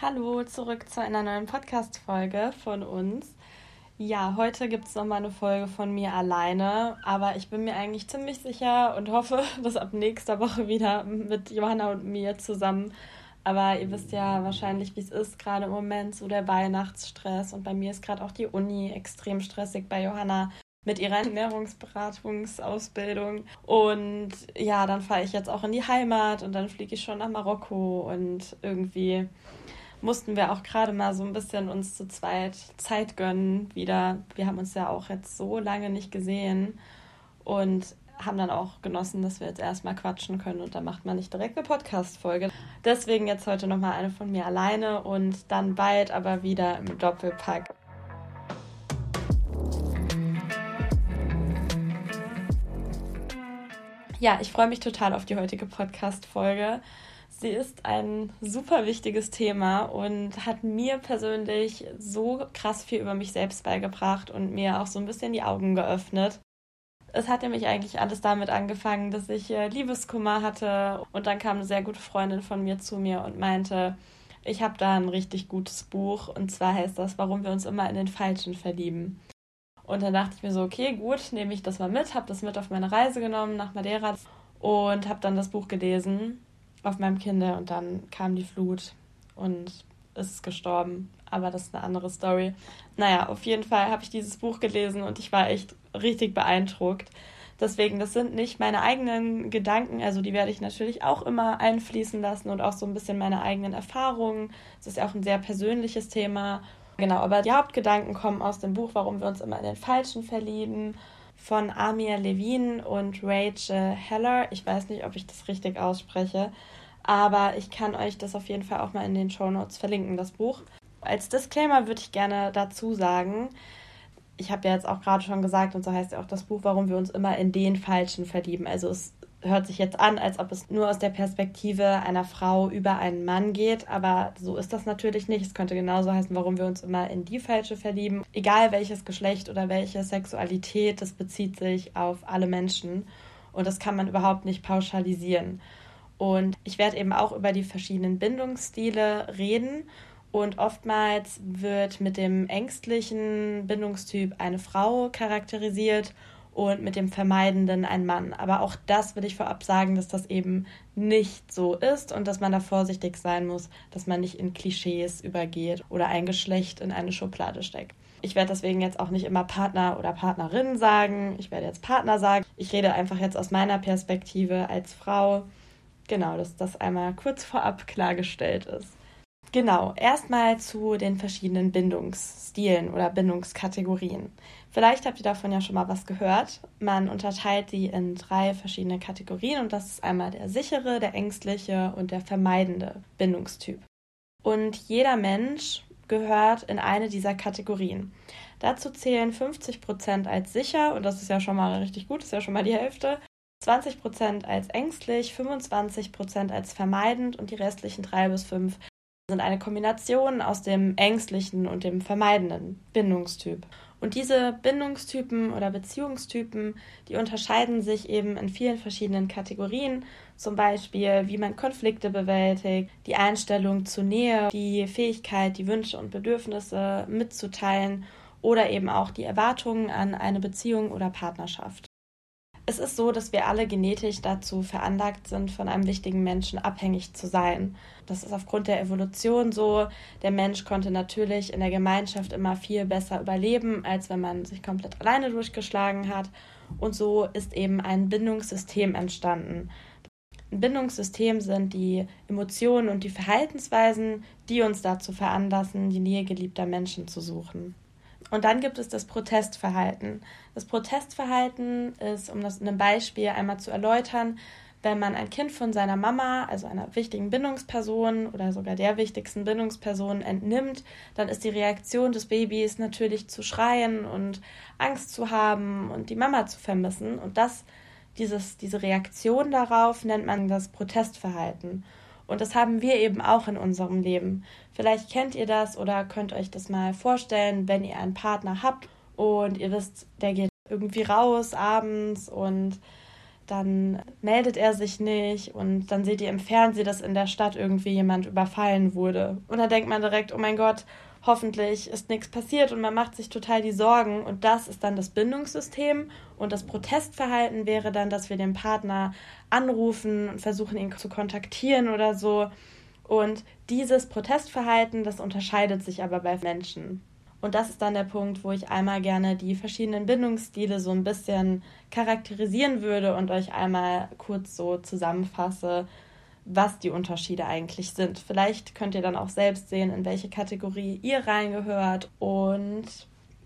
Hallo, zurück zu einer neuen Podcast-Folge von uns. Ja, heute gibt es nochmal eine Folge von mir alleine, aber ich bin mir eigentlich ziemlich sicher und hoffe, dass ab nächster Woche wieder mit Johanna und mir zusammen. Aber ihr wisst ja wahrscheinlich, wie es ist, gerade im Moment so der Weihnachtsstress und bei mir ist gerade auch die Uni extrem stressig bei Johanna mit ihrer Ernährungsberatungsausbildung. Und ja, dann fahre ich jetzt auch in die Heimat und dann fliege ich schon nach Marokko und irgendwie mussten wir auch gerade mal so ein bisschen uns zu zweit Zeit gönnen wieder. Wir haben uns ja auch jetzt so lange nicht gesehen und haben dann auch genossen, dass wir jetzt erstmal quatschen können und da macht man nicht direkt eine Podcast-Folge. Deswegen jetzt heute nochmal eine von mir alleine und dann bald aber wieder im Doppelpack. Ja, ich freue mich total auf die heutige Podcast-Folge. Sie ist ein super wichtiges Thema und hat mir persönlich so krass viel über mich selbst beigebracht und mir auch so ein bisschen die Augen geöffnet. Es hat nämlich eigentlich alles damit angefangen, dass ich äh, Liebeskummer hatte und dann kam eine sehr gute Freundin von mir zu mir und meinte, ich habe da ein richtig gutes Buch und zwar heißt das, warum wir uns immer in den Falschen verlieben. Und dann dachte ich mir so, okay, gut, nehme ich das mal mit, habe das mit auf meine Reise genommen nach Madeira und habe dann das Buch gelesen auf meinem Kinder und dann kam die Flut und ist gestorben. Aber das ist eine andere Story. Naja, auf jeden Fall habe ich dieses Buch gelesen und ich war echt richtig beeindruckt. Deswegen, das sind nicht meine eigenen Gedanken, also die werde ich natürlich auch immer einfließen lassen und auch so ein bisschen meine eigenen Erfahrungen. Es ist ja auch ein sehr persönliches Thema Genau, aber die Hauptgedanken kommen aus dem Buch Warum wir uns immer in den Falschen verlieben von Amir Levine und Rachel Heller. Ich weiß nicht, ob ich das richtig ausspreche, aber ich kann euch das auf jeden Fall auch mal in den Show Notes verlinken, das Buch. Als Disclaimer würde ich gerne dazu sagen, ich habe ja jetzt auch gerade schon gesagt, und so heißt ja auch das Buch, warum wir uns immer in den Falschen verlieben. Also es hört sich jetzt an, als ob es nur aus der Perspektive einer Frau über einen Mann geht, aber so ist das natürlich nicht. Es könnte genauso heißen, warum wir uns immer in die Falsche verlieben. Egal welches Geschlecht oder welche Sexualität, das bezieht sich auf alle Menschen und das kann man überhaupt nicht pauschalisieren. Und ich werde eben auch über die verschiedenen Bindungsstile reden und oftmals wird mit dem ängstlichen Bindungstyp eine Frau charakterisiert und mit dem Vermeidenden ein Mann. Aber auch das will ich vorab sagen, dass das eben nicht so ist und dass man da vorsichtig sein muss, dass man nicht in Klischees übergeht oder ein Geschlecht in eine Schublade steckt. Ich werde deswegen jetzt auch nicht immer Partner oder Partnerin sagen. Ich werde jetzt Partner sagen. Ich rede einfach jetzt aus meiner Perspektive als Frau. Genau, dass das einmal kurz vorab klargestellt ist. Genau, erstmal zu den verschiedenen Bindungsstilen oder Bindungskategorien. Vielleicht habt ihr davon ja schon mal was gehört. Man unterteilt sie in drei verschiedene Kategorien und das ist einmal der sichere, der ängstliche und der vermeidende Bindungstyp. Und jeder Mensch gehört in eine dieser Kategorien. Dazu zählen 50 Prozent als sicher und das ist ja schon mal richtig gut, ist ja schon mal die Hälfte. 20 Prozent als ängstlich, 25 Prozent als vermeidend und die restlichen drei bis fünf sind eine Kombination aus dem ängstlichen und dem vermeidenden Bindungstyp. Und diese Bindungstypen oder Beziehungstypen, die unterscheiden sich eben in vielen verschiedenen Kategorien, zum Beispiel wie man Konflikte bewältigt, die Einstellung zur Nähe, die Fähigkeit, die Wünsche und Bedürfnisse mitzuteilen oder eben auch die Erwartungen an eine Beziehung oder Partnerschaft. Es ist so, dass wir alle genetisch dazu veranlagt sind, von einem wichtigen Menschen abhängig zu sein. Das ist aufgrund der Evolution so. Der Mensch konnte natürlich in der Gemeinschaft immer viel besser überleben, als wenn man sich komplett alleine durchgeschlagen hat. Und so ist eben ein Bindungssystem entstanden. Ein Bindungssystem sind die Emotionen und die Verhaltensweisen, die uns dazu veranlassen, die Nähe geliebter Menschen zu suchen. Und dann gibt es das Protestverhalten. Das Protestverhalten ist, um das in einem Beispiel einmal zu erläutern, wenn man ein Kind von seiner Mama, also einer wichtigen Bindungsperson oder sogar der wichtigsten Bindungsperson entnimmt, dann ist die Reaktion des Babys natürlich zu schreien und Angst zu haben und die Mama zu vermissen. Und das, dieses, diese Reaktion darauf nennt man das Protestverhalten. Und das haben wir eben auch in unserem Leben. Vielleicht kennt ihr das oder könnt euch das mal vorstellen, wenn ihr einen Partner habt und ihr wisst, der geht irgendwie raus abends und dann meldet er sich nicht und dann seht ihr im Fernsehen, dass in der Stadt irgendwie jemand überfallen wurde. Und dann denkt man direkt, oh mein Gott, hoffentlich ist nichts passiert und man macht sich total die Sorgen. Und das ist dann das Bindungssystem. Und das Protestverhalten wäre dann, dass wir den Partner anrufen und versuchen, ihn zu kontaktieren oder so. Und dieses Protestverhalten, das unterscheidet sich aber bei Menschen. Und das ist dann der Punkt, wo ich einmal gerne die verschiedenen Bindungsstile so ein bisschen charakterisieren würde und euch einmal kurz so zusammenfasse, was die Unterschiede eigentlich sind. Vielleicht könnt ihr dann auch selbst sehen, in welche Kategorie ihr reingehört. Und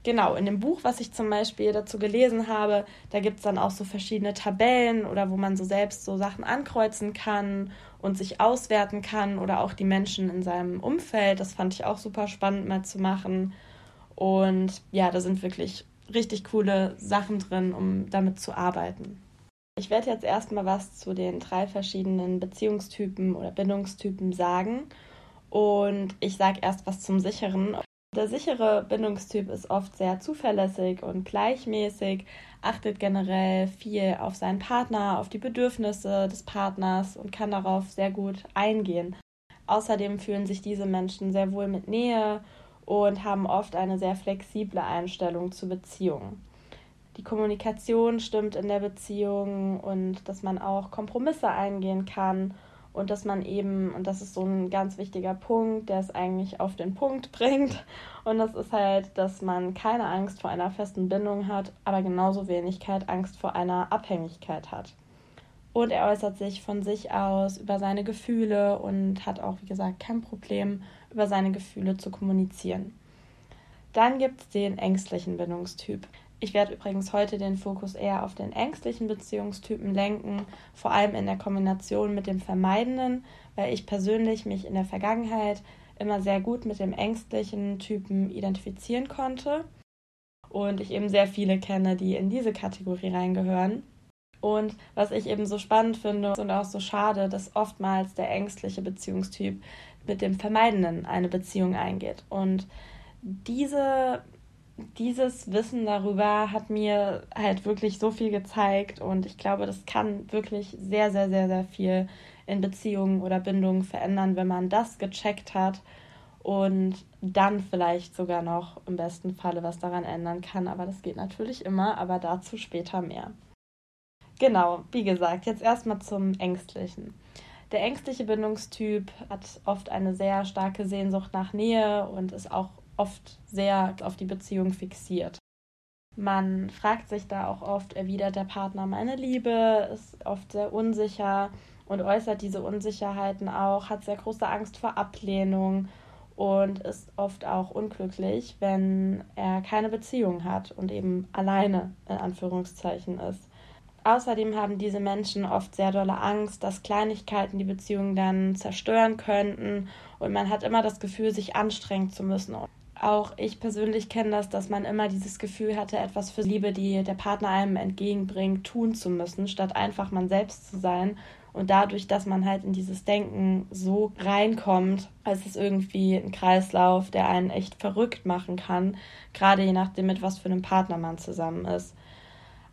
genau, in dem Buch, was ich zum Beispiel dazu gelesen habe, da gibt es dann auch so verschiedene Tabellen oder wo man so selbst so Sachen ankreuzen kann und sich auswerten kann oder auch die Menschen in seinem Umfeld. Das fand ich auch super spannend mal zu machen. Und ja, da sind wirklich richtig coole Sachen drin, um damit zu arbeiten. Ich werde jetzt erstmal was zu den drei verschiedenen Beziehungstypen oder Bindungstypen sagen. Und ich sage erst was zum sicheren. Der sichere Bindungstyp ist oft sehr zuverlässig und gleichmäßig, achtet generell viel auf seinen Partner, auf die Bedürfnisse des Partners und kann darauf sehr gut eingehen. Außerdem fühlen sich diese Menschen sehr wohl mit Nähe und haben oft eine sehr flexible Einstellung zu Beziehungen die Kommunikation stimmt in der Beziehung und dass man auch Kompromisse eingehen kann und dass man eben, und das ist so ein ganz wichtiger Punkt, der es eigentlich auf den Punkt bringt, und das ist halt, dass man keine Angst vor einer festen Bindung hat, aber genauso wenig Angst vor einer Abhängigkeit hat. Und er äußert sich von sich aus über seine Gefühle und hat auch, wie gesagt, kein Problem, über seine Gefühle zu kommunizieren. Dann gibt es den ängstlichen Bindungstyp. Ich werde übrigens heute den Fokus eher auf den ängstlichen Beziehungstypen lenken, vor allem in der Kombination mit dem vermeidenden, weil ich persönlich mich in der Vergangenheit immer sehr gut mit dem ängstlichen Typen identifizieren konnte und ich eben sehr viele kenne, die in diese Kategorie reingehören. Und was ich eben so spannend finde und auch so schade, dass oftmals der ängstliche Beziehungstyp mit dem Vermeidenden eine Beziehung eingeht. Und diese dieses Wissen darüber hat mir halt wirklich so viel gezeigt und ich glaube, das kann wirklich sehr, sehr, sehr, sehr viel in Beziehungen oder Bindungen verändern, wenn man das gecheckt hat und dann vielleicht sogar noch im besten Falle was daran ändern kann. Aber das geht natürlich immer, aber dazu später mehr. Genau, wie gesagt, jetzt erstmal zum Ängstlichen. Der ängstliche Bindungstyp hat oft eine sehr starke Sehnsucht nach Nähe und ist auch oft sehr auf die Beziehung fixiert. Man fragt sich da auch oft, erwidert der Partner meine Liebe, ist oft sehr unsicher und äußert diese Unsicherheiten auch, hat sehr große Angst vor Ablehnung und ist oft auch unglücklich, wenn er keine Beziehung hat und eben alleine in Anführungszeichen ist. Außerdem haben diese Menschen oft sehr dolle Angst, dass Kleinigkeiten die Beziehung dann zerstören könnten und man hat immer das Gefühl, sich anstrengen zu müssen. Auch ich persönlich kenne das, dass man immer dieses Gefühl hatte, etwas für Liebe, die der Partner einem entgegenbringt, tun zu müssen, statt einfach man selbst zu sein. Und dadurch, dass man halt in dieses Denken so reinkommt, ist es irgendwie ein Kreislauf, der einen echt verrückt machen kann, gerade je nachdem, mit was für einem Partner man zusammen ist.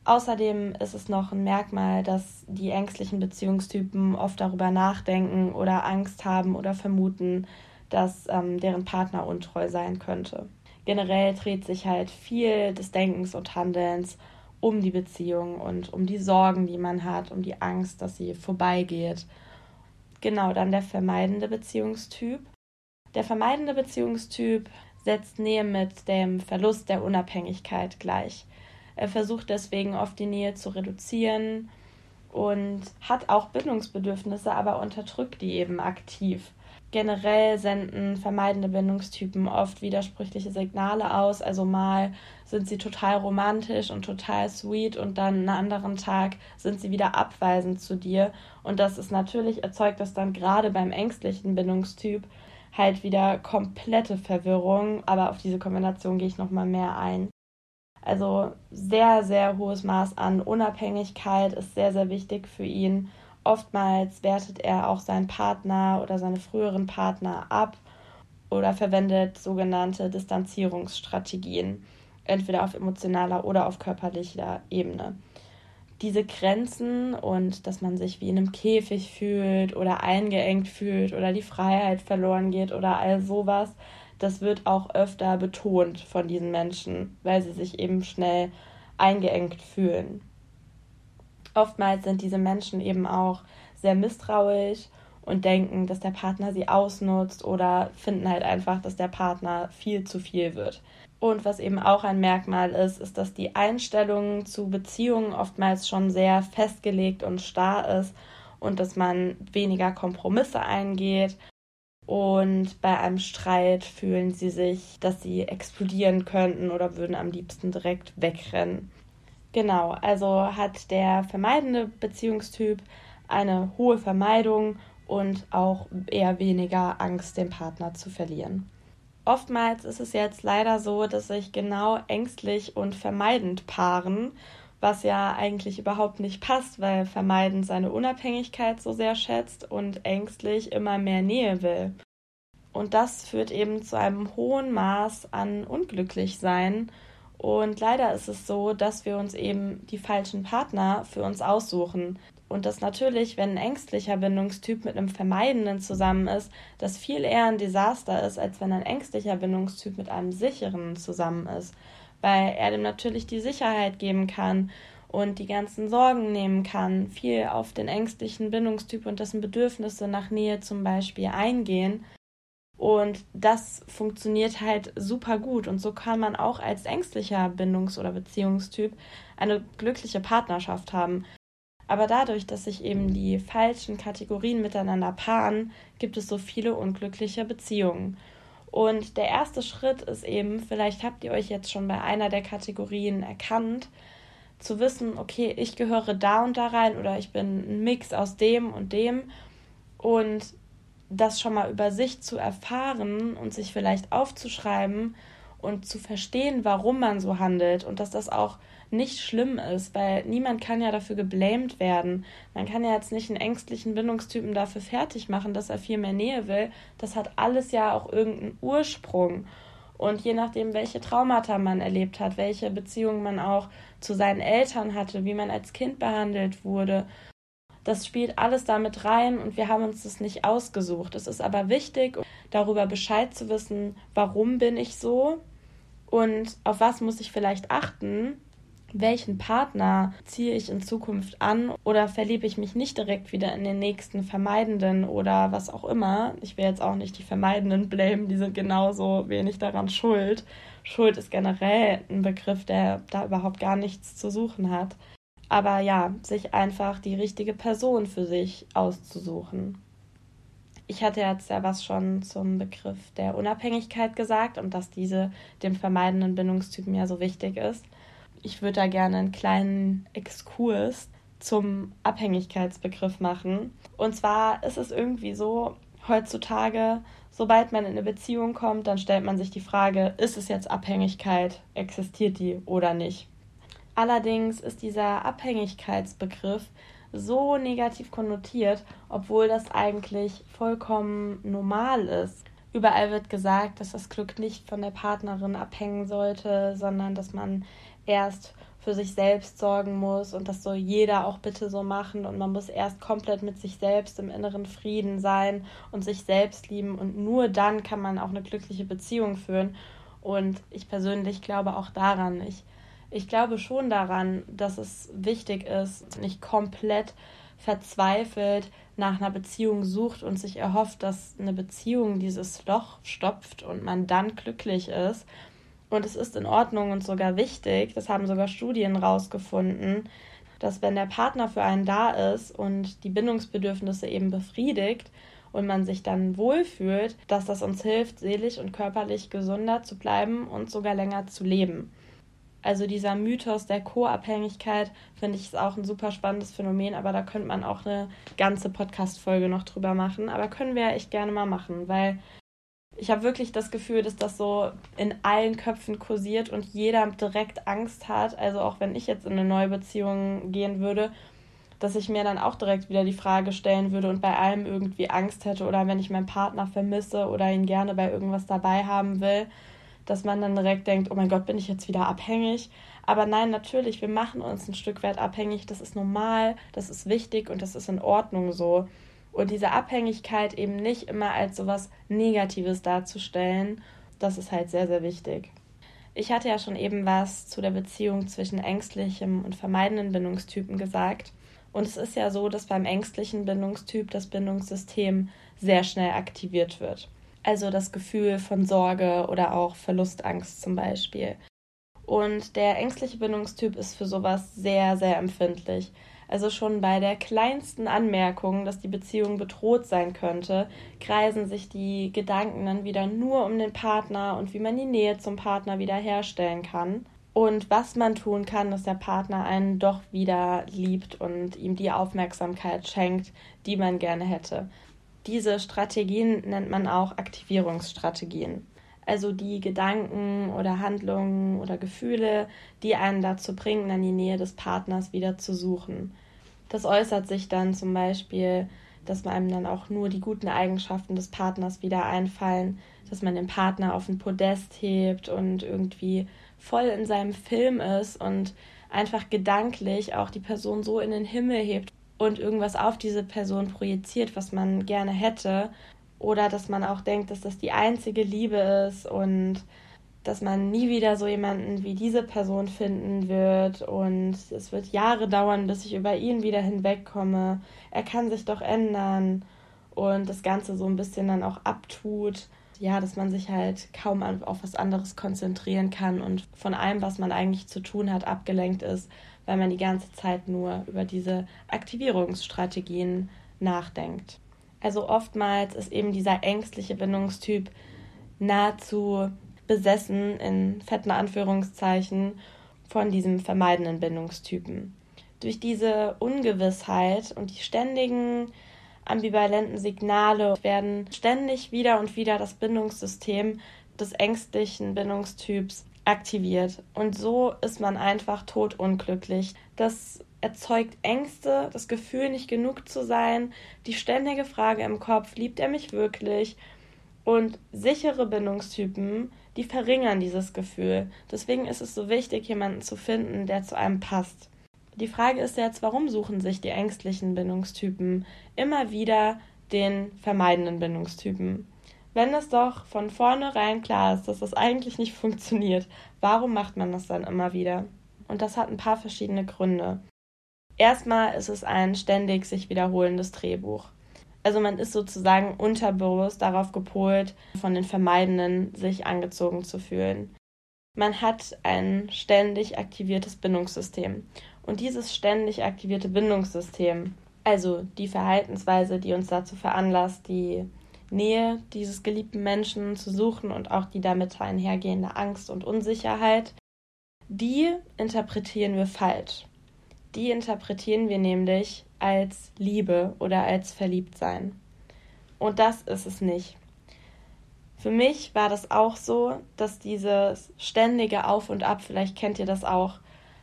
Außerdem ist es noch ein Merkmal, dass die ängstlichen Beziehungstypen oft darüber nachdenken oder Angst haben oder vermuten, dass ähm, deren Partner untreu sein könnte. Generell dreht sich halt viel des Denkens und Handelns um die Beziehung und um die Sorgen, die man hat, um die Angst, dass sie vorbeigeht. Genau, dann der vermeidende Beziehungstyp. Der vermeidende Beziehungstyp setzt Nähe mit dem Verlust der Unabhängigkeit gleich. Er versucht deswegen oft die Nähe zu reduzieren und hat auch Bindungsbedürfnisse, aber unterdrückt die eben aktiv. Generell senden vermeidende Bindungstypen oft widersprüchliche Signale aus. Also mal sind sie total romantisch und total sweet und dann einen anderen Tag sind sie wieder abweisend zu dir. Und das ist natürlich, erzeugt das dann gerade beim ängstlichen Bindungstyp halt wieder komplette Verwirrung. Aber auf diese Kombination gehe ich nochmal mehr ein. Also sehr, sehr hohes Maß an Unabhängigkeit ist sehr, sehr wichtig für ihn. Oftmals wertet er auch seinen Partner oder seine früheren Partner ab oder verwendet sogenannte Distanzierungsstrategien, entweder auf emotionaler oder auf körperlicher Ebene. diese Grenzen und dass man sich wie in einem Käfig fühlt oder eingeengt fühlt oder die Freiheit verloren geht oder all sowas, das wird auch öfter betont von diesen Menschen, weil sie sich eben schnell eingeengt fühlen. Oftmals sind diese Menschen eben auch sehr misstrauisch und denken, dass der Partner sie ausnutzt oder finden halt einfach, dass der Partner viel zu viel wird. Und was eben auch ein Merkmal ist, ist, dass die Einstellung zu Beziehungen oftmals schon sehr festgelegt und starr ist und dass man weniger Kompromisse eingeht. Und bei einem Streit fühlen sie sich, dass sie explodieren könnten oder würden am liebsten direkt wegrennen. Genau, also hat der vermeidende Beziehungstyp eine hohe Vermeidung und auch eher weniger Angst, den Partner zu verlieren. Oftmals ist es jetzt leider so, dass sich genau ängstlich und vermeidend paaren, was ja eigentlich überhaupt nicht passt, weil vermeidend seine Unabhängigkeit so sehr schätzt und ängstlich immer mehr Nähe will. Und das führt eben zu einem hohen Maß an Unglücklichsein. Und leider ist es so, dass wir uns eben die falschen Partner für uns aussuchen. Und dass natürlich, wenn ein ängstlicher Bindungstyp mit einem vermeidenden zusammen ist, das viel eher ein Desaster ist, als wenn ein ängstlicher Bindungstyp mit einem sicheren zusammen ist. Weil er dem natürlich die Sicherheit geben kann und die ganzen Sorgen nehmen kann, viel auf den ängstlichen Bindungstyp und dessen Bedürfnisse nach Nähe zum Beispiel eingehen. Und das funktioniert halt super gut. Und so kann man auch als ängstlicher Bindungs- oder Beziehungstyp eine glückliche Partnerschaft haben. Aber dadurch, dass sich eben die falschen Kategorien miteinander paaren, gibt es so viele unglückliche Beziehungen. Und der erste Schritt ist eben, vielleicht habt ihr euch jetzt schon bei einer der Kategorien erkannt, zu wissen, okay, ich gehöre da und da rein oder ich bin ein Mix aus dem und dem. Und das schon mal über sich zu erfahren und sich vielleicht aufzuschreiben und zu verstehen, warum man so handelt und dass das auch nicht schlimm ist, weil niemand kann ja dafür geblämt werden. Man kann ja jetzt nicht einen ängstlichen Bindungstypen dafür fertig machen, dass er viel mehr Nähe will. Das hat alles ja auch irgendeinen Ursprung. Und je nachdem, welche Traumata man erlebt hat, welche Beziehungen man auch zu seinen Eltern hatte, wie man als Kind behandelt wurde, das spielt alles damit rein und wir haben uns das nicht ausgesucht. Es ist aber wichtig, darüber Bescheid zu wissen, warum bin ich so und auf was muss ich vielleicht achten, welchen Partner ziehe ich in Zukunft an oder verliebe ich mich nicht direkt wieder in den nächsten Vermeidenden oder was auch immer. Ich will jetzt auch nicht die Vermeidenden blamen, die sind genauso wenig daran schuld. Schuld ist generell ein Begriff, der da überhaupt gar nichts zu suchen hat. Aber ja, sich einfach die richtige Person für sich auszusuchen. Ich hatte jetzt ja was schon zum Begriff der Unabhängigkeit gesagt und dass diese dem vermeidenden Bindungstypen ja so wichtig ist ich würde da gerne einen kleinen Exkurs zum Abhängigkeitsbegriff machen. Und zwar ist es irgendwie so, heutzutage, sobald man in eine Beziehung kommt, dann stellt man sich die Frage, ist es jetzt Abhängigkeit, existiert die oder nicht? Allerdings ist dieser Abhängigkeitsbegriff so negativ konnotiert, obwohl das eigentlich vollkommen normal ist. Überall wird gesagt, dass das Glück nicht von der Partnerin abhängen sollte, sondern dass man erst für sich selbst sorgen muss und das soll jeder auch bitte so machen und man muss erst komplett mit sich selbst im inneren Frieden sein und sich selbst lieben und nur dann kann man auch eine glückliche Beziehung führen und ich persönlich glaube auch daran. Ich, ich glaube schon daran, dass es wichtig ist, nicht komplett verzweifelt nach einer Beziehung sucht und sich erhofft, dass eine Beziehung dieses Loch stopft und man dann glücklich ist und es ist in Ordnung und sogar wichtig, das haben sogar Studien rausgefunden, dass wenn der Partner für einen da ist und die Bindungsbedürfnisse eben befriedigt und man sich dann wohlfühlt, dass das uns hilft, seelisch und körperlich gesunder zu bleiben und sogar länger zu leben. Also dieser Mythos der Co-Abhängigkeit finde ich ist auch ein super spannendes Phänomen, aber da könnte man auch eine ganze Podcast-Folge noch drüber machen. Aber können wir ja echt gerne mal machen, weil ich habe wirklich das Gefühl, dass das so in allen Köpfen kursiert und jeder direkt Angst hat. Also auch wenn ich jetzt in eine neue Beziehung gehen würde, dass ich mir dann auch direkt wieder die Frage stellen würde und bei allem irgendwie Angst hätte oder wenn ich meinen Partner vermisse oder ihn gerne bei irgendwas dabei haben will, dass man dann direkt denkt, oh mein Gott, bin ich jetzt wieder abhängig. Aber nein, natürlich, wir machen uns ein Stück weit abhängig. Das ist normal, das ist wichtig und das ist in Ordnung so. Und diese Abhängigkeit eben nicht immer als sowas Negatives darzustellen, das ist halt sehr, sehr wichtig. Ich hatte ja schon eben was zu der Beziehung zwischen ängstlichem und vermeidenden Bindungstypen gesagt. Und es ist ja so, dass beim ängstlichen Bindungstyp das Bindungssystem sehr schnell aktiviert wird. Also das Gefühl von Sorge oder auch Verlustangst zum Beispiel. Und der ängstliche Bindungstyp ist für sowas sehr, sehr empfindlich. Also schon bei der kleinsten Anmerkung, dass die Beziehung bedroht sein könnte, kreisen sich die Gedanken dann wieder nur um den Partner und wie man die Nähe zum Partner wiederherstellen kann. Und was man tun kann, dass der Partner einen doch wieder liebt und ihm die Aufmerksamkeit schenkt, die man gerne hätte. Diese Strategien nennt man auch Aktivierungsstrategien. Also die Gedanken oder Handlungen oder Gefühle, die einen dazu bringen, an die Nähe des Partners wieder zu suchen. Das äußert sich dann zum Beispiel, dass man einem dann auch nur die guten Eigenschaften des Partners wieder einfallen, dass man den Partner auf den Podest hebt und irgendwie voll in seinem Film ist und einfach gedanklich auch die Person so in den Himmel hebt und irgendwas auf diese Person projiziert, was man gerne hätte oder dass man auch denkt, dass das die einzige Liebe ist und dass man nie wieder so jemanden wie diese Person finden wird und es wird Jahre dauern, bis ich über ihn wieder hinwegkomme. Er kann sich doch ändern und das Ganze so ein bisschen dann auch abtut. Ja, dass man sich halt kaum auf was anderes konzentrieren kann und von allem, was man eigentlich zu tun hat, abgelenkt ist, weil man die ganze Zeit nur über diese Aktivierungsstrategien nachdenkt. Also oftmals ist eben dieser ängstliche Bindungstyp nahezu besessen, in fetten Anführungszeichen, von diesem vermeidenden Bindungstypen. Durch diese Ungewissheit und die ständigen ambivalenten Signale werden ständig wieder und wieder das Bindungssystem des ängstlichen Bindungstyps aktiviert. Und so ist man einfach totunglücklich. Das erzeugt Ängste, das Gefühl, nicht genug zu sein, die ständige Frage im Kopf, liebt er mich wirklich? Und sichere Bindungstypen, die verringern dieses Gefühl. Deswegen ist es so wichtig, jemanden zu finden, der zu einem passt. Die Frage ist jetzt, warum suchen sich die ängstlichen Bindungstypen immer wieder den vermeidenden Bindungstypen? Wenn es doch von vornherein klar ist, dass das eigentlich nicht funktioniert, warum macht man das dann immer wieder? Und das hat ein paar verschiedene Gründe. Erstmal ist es ein ständig sich wiederholendes Drehbuch. Also man ist sozusagen unterbewusst darauf gepolt, von den Vermeidenden sich angezogen zu fühlen. Man hat ein ständig aktiviertes Bindungssystem. Und dieses ständig aktivierte Bindungssystem, also die Verhaltensweise, die uns dazu veranlasst, die Nähe dieses geliebten Menschen zu suchen und auch die damit einhergehende Angst und Unsicherheit, die interpretieren wir falsch die interpretieren wir nämlich als Liebe oder als Verliebtsein. Und das ist es nicht. Für mich war das auch so, dass dieses ständige Auf und Ab, vielleicht kennt ihr das auch,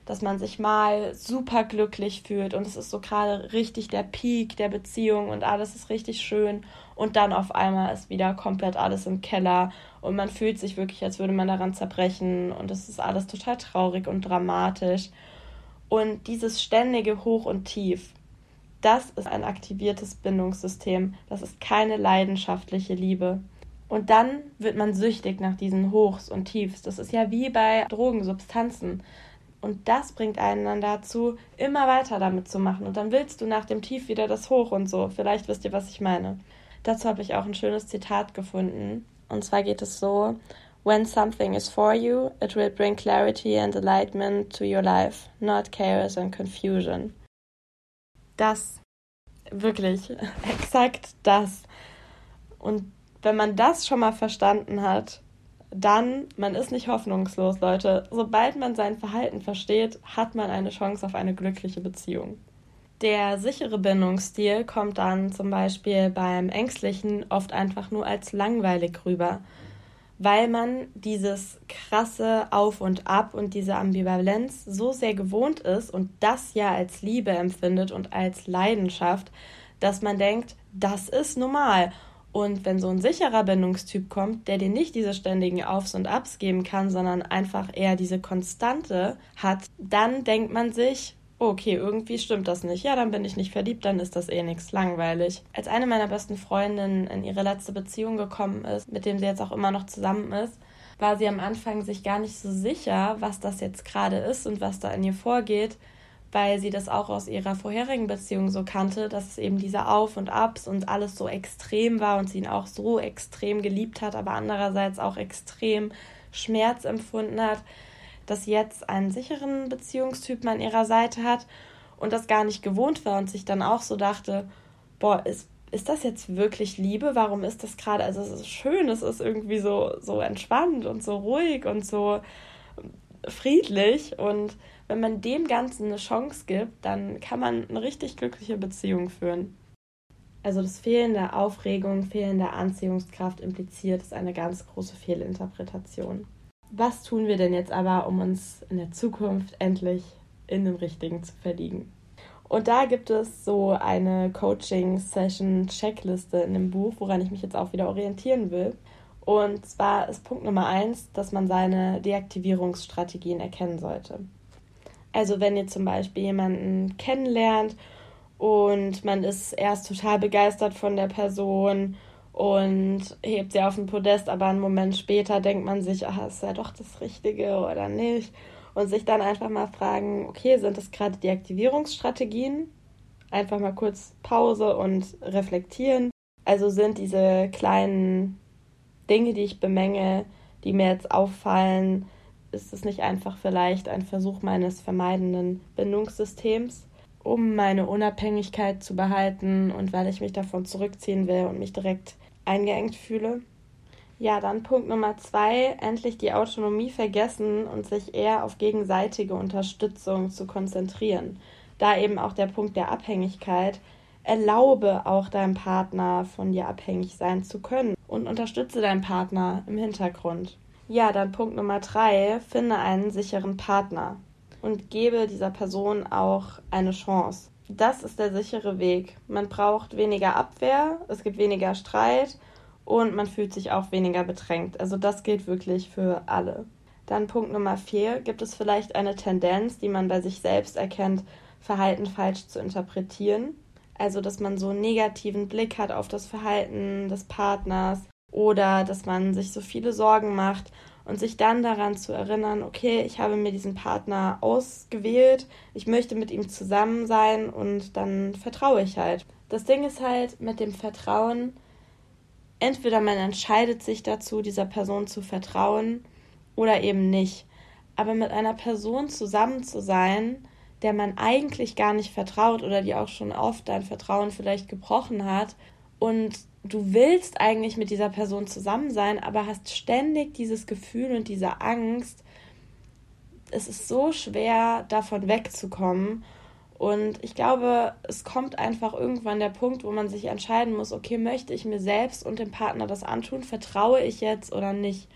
dass man sich mal super glücklich fühlt und es ist so gerade richtig der Peak der Beziehung und alles ist richtig schön und dann auf einmal ist wieder komplett alles im Keller und man fühlt sich wirklich, als würde man daran zerbrechen und es ist alles total traurig und dramatisch und dieses ständige Hoch und Tief, das ist ein aktiviertes Bindungssystem. Das ist keine leidenschaftliche Liebe. Und dann wird man süchtig nach diesen Hochs und Tiefs. Das ist ja wie bei Drogensubstanzen. Und das bringt einen dann dazu, immer weiter damit zu machen. Und dann willst du nach dem Tief wieder das Hoch und so. Vielleicht wisst ihr, was ich meine. Dazu habe ich auch ein schönes Zitat gefunden. Und zwar geht es so: When something is for you, it will bring clarity and enlightenment to your life, not chaos and confusion. Das, wirklich, exakt das. Und wenn man das schon mal verstanden hat, dann, man ist nicht hoffnungslos, Leute. Sobald man sein Verhalten versteht, hat man eine Chance auf eine glückliche Beziehung. Der sichere Bindungsstil kommt dann zum Beispiel beim Ängstlichen oft einfach nur als langweilig rüber weil man dieses krasse Auf und Ab und diese Ambivalenz so sehr gewohnt ist und das ja als Liebe empfindet und als Leidenschaft, dass man denkt, das ist normal. Und wenn so ein sicherer Bindungstyp kommt, der dir nicht diese ständigen Aufs und Abs geben kann, sondern einfach eher diese Konstante hat, dann denkt man sich, okay, irgendwie stimmt das nicht. Ja, dann bin ich nicht verliebt, dann ist das eh nichts langweilig. Als eine meiner besten Freundinnen in ihre letzte Beziehung gekommen ist, mit dem sie jetzt auch immer noch zusammen ist, war sie am Anfang sich gar nicht so sicher, was das jetzt gerade ist und was da in ihr vorgeht, weil sie das auch aus ihrer vorherigen Beziehung so kannte, dass es eben diese Auf und Abs und alles so extrem war und sie ihn auch so extrem geliebt hat, aber andererseits auch extrem Schmerz empfunden hat, dass sie jetzt einen sicheren Beziehungstypen an ihrer Seite hat und das gar nicht gewohnt war und sich dann auch so dachte, boah, ist, ist das jetzt wirklich Liebe? Warum ist das gerade, also es ist schön, es ist irgendwie so, so entspannt und so ruhig und so friedlich und wenn man dem Ganzen eine Chance gibt, dann kann man eine richtig glückliche Beziehung führen. Also das Fehlen der Aufregung, Fehlen der Anziehungskraft impliziert ist eine ganz große Fehlinterpretation. Was tun wir denn jetzt aber, um uns in der Zukunft endlich in den Richtigen zu verlieben? Und da gibt es so eine Coaching-Session-Checkliste in dem Buch, woran ich mich jetzt auch wieder orientieren will. Und zwar ist Punkt Nummer eins, dass man seine Deaktivierungsstrategien erkennen sollte. Also wenn ihr zum Beispiel jemanden kennenlernt und man ist erst total begeistert von der Person und hebt sie auf den Podest, aber einen Moment später denkt man sich, ach, ist ja doch das Richtige oder nicht. Und sich dann einfach mal fragen, okay, sind das gerade die Aktivierungsstrategien? Einfach mal kurz Pause und reflektieren. Also sind diese kleinen Dinge, die ich bemenge, die mir jetzt auffallen, ist es nicht einfach vielleicht ein Versuch meines vermeidenden Bindungssystems, um meine Unabhängigkeit zu behalten und weil ich mich davon zurückziehen will und mich direkt eingeengt fühle? Ja, dann Punkt Nummer zwei, endlich die Autonomie vergessen und sich eher auf gegenseitige Unterstützung zu konzentrieren. Da eben auch der Punkt der Abhängigkeit. Erlaube auch deinem Partner von dir abhängig sein zu können und unterstütze deinen Partner im Hintergrund. Ja, dann Punkt Nummer drei, finde einen sicheren Partner und gebe dieser Person auch eine Chance. Das ist der sichere Weg. Man braucht weniger Abwehr, es gibt weniger Streit und man fühlt sich auch weniger bedrängt. Also das gilt wirklich für alle. Dann Punkt Nummer vier, gibt es vielleicht eine Tendenz, die man bei sich selbst erkennt, Verhalten falsch zu interpretieren. Also dass man so einen negativen Blick hat auf das Verhalten des Partners oder dass man sich so viele Sorgen macht und sich dann daran zu erinnern, okay, ich habe mir diesen Partner ausgewählt, ich möchte mit ihm zusammen sein und dann vertraue ich halt. Das Ding ist halt mit dem Vertrauen, entweder man entscheidet sich dazu, dieser Person zu vertrauen oder eben nicht. Aber mit einer Person zusammen zu sein, der man eigentlich gar nicht vertraut oder die auch schon oft dein Vertrauen vielleicht gebrochen hat und du willst eigentlich mit dieser Person zusammen sein, aber hast ständig dieses Gefühl und diese Angst. Es ist so schwer, davon wegzukommen. Und ich glaube, es kommt einfach irgendwann der Punkt, wo man sich entscheiden muss, okay, möchte ich mir selbst und dem Partner das antun? Vertraue ich jetzt oder nicht?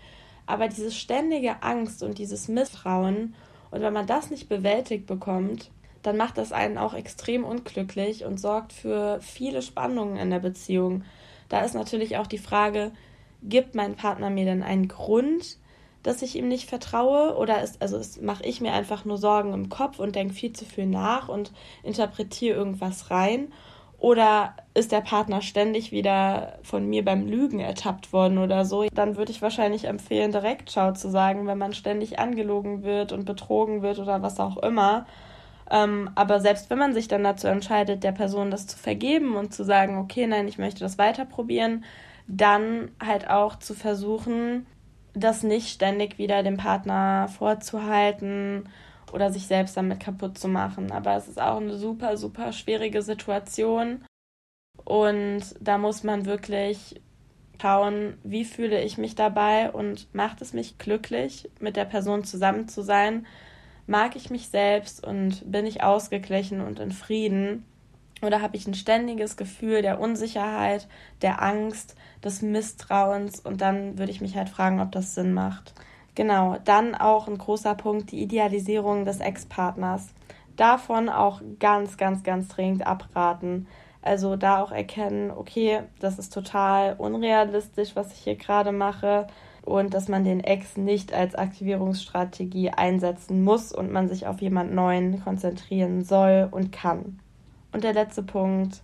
Aber diese ständige Angst und dieses Misstrauen, und wenn man das nicht bewältigt bekommt, dann macht das einen auch extrem unglücklich und sorgt für viele Spannungen in der Beziehung. Da ist natürlich auch die Frage, gibt mein Partner mir denn einen Grund, dass ich ihm nicht vertraue? Oder ist, also mache ich mir einfach nur Sorgen im Kopf und denke viel zu viel nach und interpretiere irgendwas rein? Oder ist der Partner ständig wieder von mir beim Lügen ertappt worden oder so? Dann würde ich wahrscheinlich empfehlen, direkt Schau zu sagen, wenn man ständig angelogen wird und betrogen wird oder was auch immer ähm, aber selbst wenn man sich dann dazu entscheidet, der Person das zu vergeben und zu sagen, okay, nein, ich möchte das weiter probieren, dann halt auch zu versuchen, das nicht ständig wieder dem Partner vorzuhalten oder sich selbst damit kaputt zu machen. Aber es ist auch eine super, super schwierige Situation. Und da muss man wirklich schauen, wie fühle ich mich dabei und macht es mich glücklich, mit der Person zusammen zu sein, mag ich mich selbst und bin ich ausgeglichen und in Frieden? Oder habe ich ein ständiges Gefühl der Unsicherheit, der Angst, des Misstrauens? Und dann würde ich mich halt fragen, ob das Sinn macht. Genau, dann auch ein großer Punkt, die Idealisierung des Ex-Partners. Davon auch ganz, ganz, ganz dringend abraten. Also da auch erkennen, okay, das ist total unrealistisch, was ich hier gerade mache und dass man den Ex nicht als Aktivierungsstrategie einsetzen muss und man sich auf jemand Neuen konzentrieren soll und kann. Und der letzte Punkt,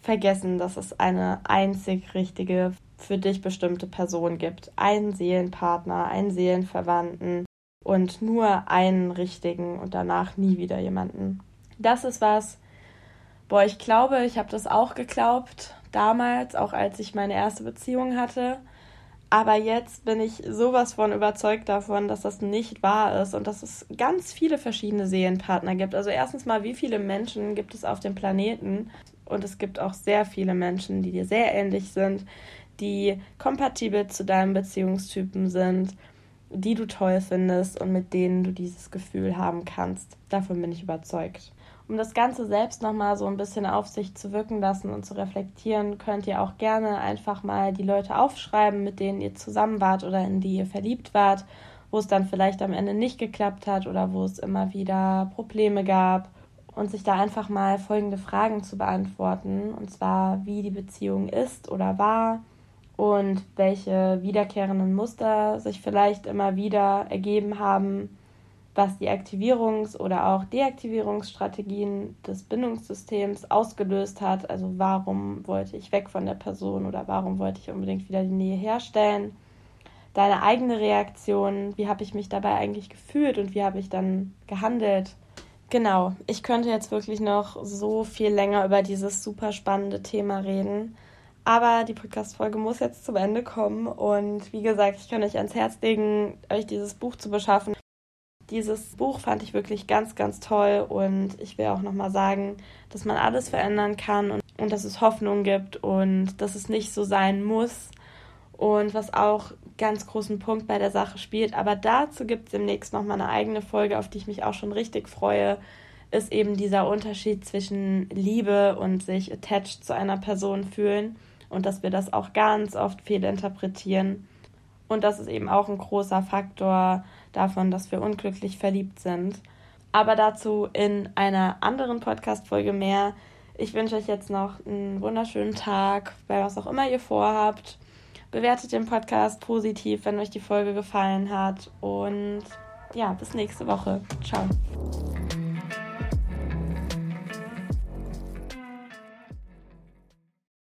vergessen, dass es eine einzig richtige, für dich bestimmte Person gibt. Einen Seelenpartner, einen Seelenverwandten und nur einen richtigen und danach nie wieder jemanden. Das ist was, boah, ich glaube, ich habe das auch geglaubt, damals, auch als ich meine erste Beziehung hatte. Aber jetzt bin ich sowas von überzeugt davon, dass das nicht wahr ist und dass es ganz viele verschiedene Seelenpartner gibt. Also erstens mal, wie viele Menschen gibt es auf dem Planeten? Und es gibt auch sehr viele Menschen, die dir sehr ähnlich sind, die kompatibel zu deinem Beziehungstypen sind, die du toll findest und mit denen du dieses Gefühl haben kannst. Davon bin ich überzeugt. Um das Ganze selbst nochmal so ein bisschen auf sich zu wirken lassen und zu reflektieren, könnt ihr auch gerne einfach mal die Leute aufschreiben, mit denen ihr zusammen wart oder in die ihr verliebt wart, wo es dann vielleicht am Ende nicht geklappt hat oder wo es immer wieder Probleme gab und sich da einfach mal folgende Fragen zu beantworten. Und zwar, wie die Beziehung ist oder war und welche wiederkehrenden Muster sich vielleicht immer wieder ergeben haben was die Aktivierungs- oder auch Deaktivierungsstrategien des Bindungssystems ausgelöst hat. Also warum wollte ich weg von der Person oder warum wollte ich unbedingt wieder die Nähe herstellen. Deine eigene Reaktion, wie habe ich mich dabei eigentlich gefühlt und wie habe ich dann gehandelt. Genau, ich könnte jetzt wirklich noch so viel länger über dieses super spannende Thema reden. Aber die Podcast-Folge muss jetzt zum Ende kommen. Und wie gesagt, ich kann euch ans Herz legen, euch dieses Buch zu beschaffen. Dieses Buch fand ich wirklich ganz, ganz toll und ich will auch nochmal sagen, dass man alles verändern kann und, und dass es Hoffnung gibt und dass es nicht so sein muss. Und was auch ganz großen Punkt bei der Sache spielt, aber dazu gibt es demnächst nochmal eine eigene Folge, auf die ich mich auch schon richtig freue, ist eben dieser Unterschied zwischen Liebe und sich attached zu einer Person fühlen und dass wir das auch ganz oft fehlinterpretieren. Und das ist eben auch ein großer Faktor, davon, dass wir unglücklich verliebt sind. Aber dazu in einer anderen Podcast-Folge mehr. Ich wünsche euch jetzt noch einen wunderschönen Tag, bei was auch immer ihr vorhabt. Bewertet den Podcast positiv, wenn euch die Folge gefallen hat. Und ja, bis nächste Woche. Ciao.